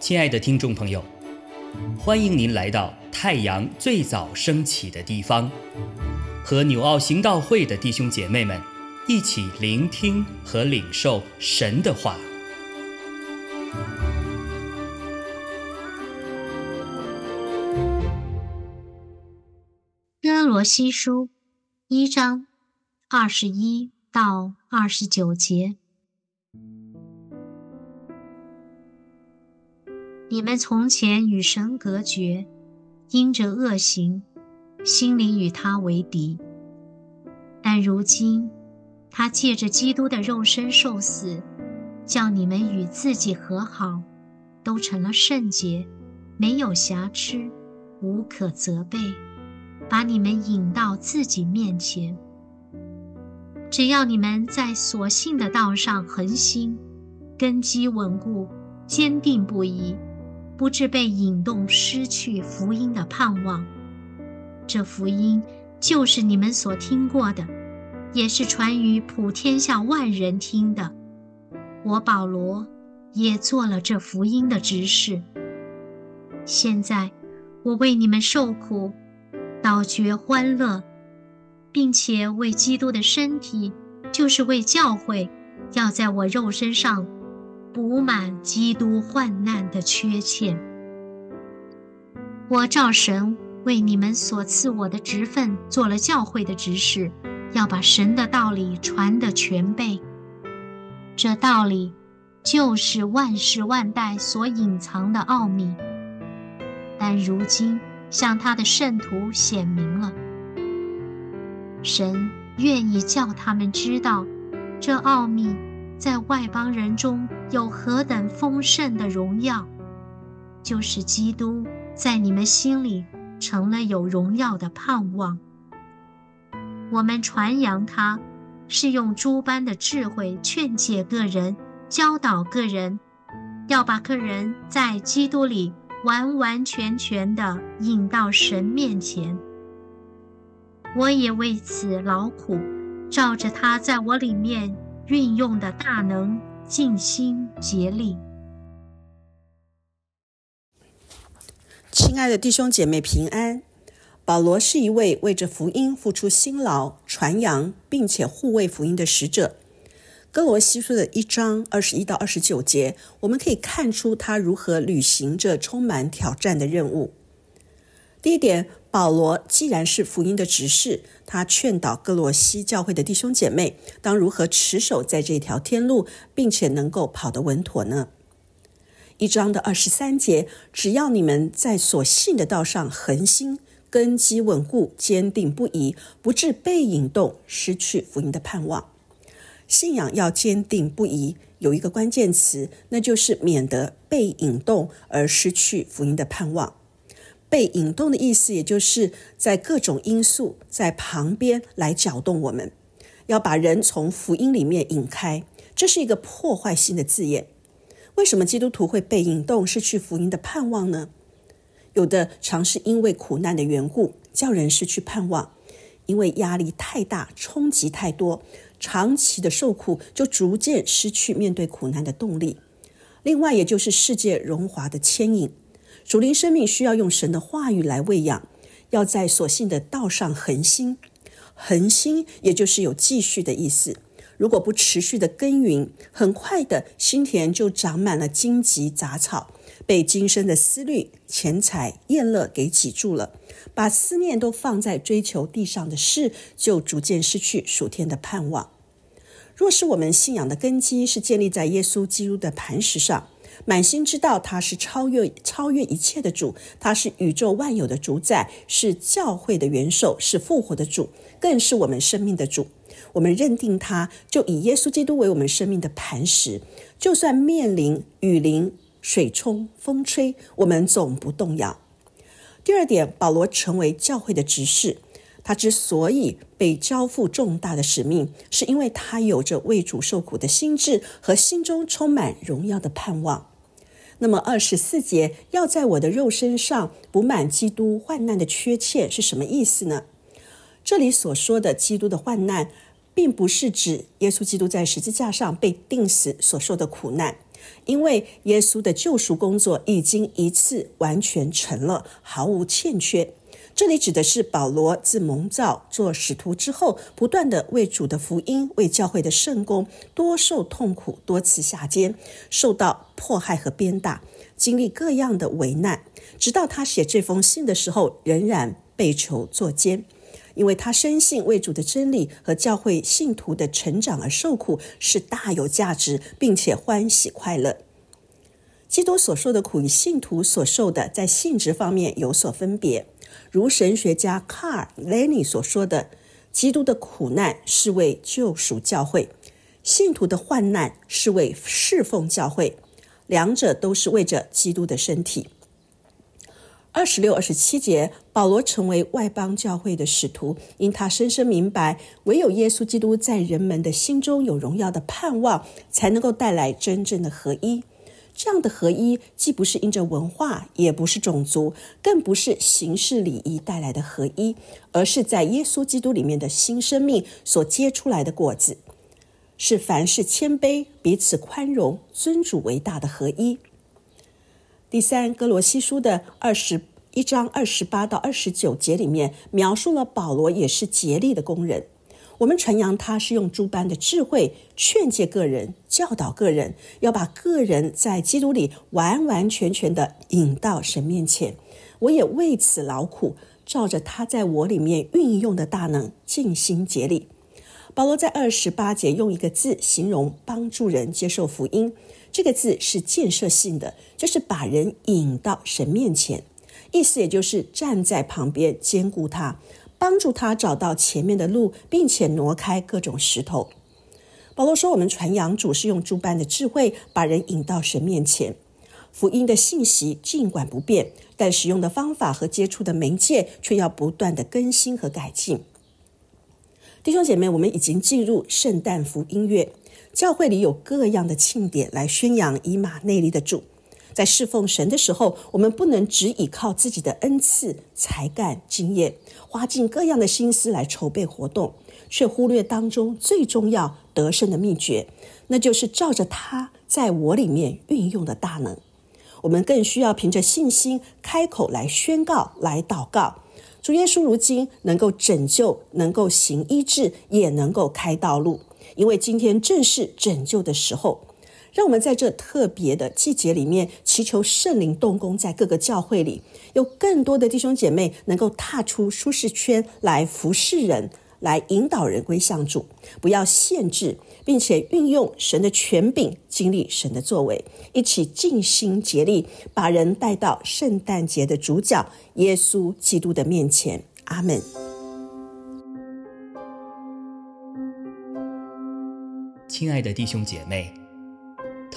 亲爱的听众朋友，欢迎您来到太阳最早升起的地方，和纽奥行道会的弟兄姐妹们一起聆听和领受神的话。哥罗西书一章二十一到二十九节。你们从前与神隔绝，因着恶行，心里与他为敌。但如今，他借着基督的肉身受死，叫你们与自己和好，都成了圣洁，没有瑕疵，无可责备，把你们引到自己面前。只要你们在所信的道上恒心，根基稳固，坚定不移。不致被引动，失去福音的盼望。这福音就是你们所听过的，也是传于普天下万人听的。我保罗也做了这福音的执事。现在我为你们受苦，倒觉欢乐，并且为基督的身体，就是为教会，要在我肉身上。补满基督患难的缺欠。我照神为你们所赐我的职分，做了教会的执事，要把神的道理传得全备。这道理就是万世万代所隐藏的奥秘，但如今向他的圣徒显明了。神愿意叫他们知道这奥秘。在外邦人中有何等丰盛的荣耀，就是基督在你们心里成了有荣耀的盼望。我们传扬他，是用诸般的智慧劝解个人，教导个人，要把个人在基督里完完全全的引到神面前。我也为此劳苦，照着他在我里面。运用的大能，尽心竭力。亲爱的弟兄姐妹平安。保罗是一位为着福音付出辛劳、传扬并且护卫福音的使者。哥罗西书的一章二十一到二十九节，我们可以看出他如何履行着充满挑战的任务。第一点。保罗既然是福音的执事，他劝导哥罗西教会的弟兄姐妹，当如何持守在这条天路，并且能够跑得稳妥呢？一章的二十三节，只要你们在所信的道上恒心，根基稳固，坚定不移，不致被引动，失去福音的盼望。信仰要坚定不移，有一个关键词，那就是免得被引动而失去福音的盼望。被引动的意思，也就是在各种因素在旁边来搅动我们，要把人从福音里面引开，这是一个破坏性的字眼。为什么基督徒会被引动，失去福音的盼望呢？有的常是因为苦难的缘故，叫人失去盼望；因为压力太大，冲击太多，长期的受苦，就逐渐失去面对苦难的动力。另外，也就是世界荣华的牵引。属灵生命需要用神的话语来喂养，要在所信的道上恒心。恒心也就是有继续的意思。如果不持续的耕耘，很快的心田就长满了荆棘杂草，被今生的思虑、钱财、厌乐给挤住了，把思念都放在追求地上的事，就逐渐失去属天的盼望。若是我们信仰的根基是建立在耶稣基督的磐石上。满心知道他是超越超越一切的主，他是宇宙万有的主宰，是教会的元首，是复活的主，更是我们生命的主。我们认定他，就以耶稣基督为我们生命的磐石，就算面临雨淋、水冲、风吹，我们总不动摇。第二点，保罗成为教会的执事，他之所以被交付重大的使命，是因为他有着为主受苦的心智和心中充满荣耀的盼望。那么二十四节要在我的肉身上补满基督患难的缺欠是什么意思呢？这里所说的基督的患难，并不是指耶稣基督在十字架上被钉死所受的苦难，因为耶稣的救赎工作已经一次完全成了，毫无欠缺。这里指的是保罗自蒙召做使徒之后，不断的为主的福音、为教会的圣功，多受痛苦，多次下监，受到迫害和鞭打，经历各样的危难，直到他写这封信的时候，仍然被囚作监。因为他深信为主的真理和教会信徒的成长而受苦是大有价值，并且欢喜快乐。基督所受的苦与信徒所受的在性质方面有所分别。如神学家卡尔·雷尼所说的，基督的苦难是为救赎教会，信徒的患难是为侍奉教会，两者都是为着基督的身体。二十六、二十七节，保罗成为外邦教会的使徒，因他深深明白，唯有耶稣基督在人们的心中有荣耀的盼望，才能够带来真正的合一。这样的合一，既不是因着文化，也不是种族，更不是形式礼仪带来的合一，而是在耶稣基督里面的新生命所结出来的果子，是凡事谦卑、彼此宽容、尊主为大的合一。第三，哥罗西书的二十一章二十八到二十九节里面，描述了保罗也是竭力的工人。我们传扬他是用诸般的智慧劝诫个人、教导个人，要把个人在基督里完完全全的引到神面前。我也为此劳苦，照着他在我里面运用的大能，尽心竭力。保罗在二十八节用一个字形容帮助人接受福音，这个字是建设性的，就是把人引到神面前，意思也就是站在旁边兼顾他。帮助他找到前面的路，并且挪开各种石头。保罗说：“我们传扬主是用诸般的智慧把人引到神面前。福音的信息尽管不变，但使用的方法和接触的媒介却要不断的更新和改进。”弟兄姐妹，我们已经进入圣诞福音月，教会里有各样的庆典来宣扬以马内利的主。在侍奉神的时候，我们不能只依靠自己的恩赐、才干、经验，花尽各样的心思来筹备活动，却忽略当中最重要得胜的秘诀，那就是照着他在我里面运用的大能。我们更需要凭着信心开口来宣告、来祷告。主耶稣如今能够拯救，能够行医治，也能够开道路，因为今天正是拯救的时候。让我们在这特别的季节里面，祈求圣灵动工，在各个教会里，有更多的弟兄姐妹能够踏出舒适圈来服侍人，来引导人归向主。不要限制，并且运用神的权柄，经历神的作为，一起尽心竭力，把人带到圣诞节的主角耶稣基督的面前。阿门。亲爱的弟兄姐妹。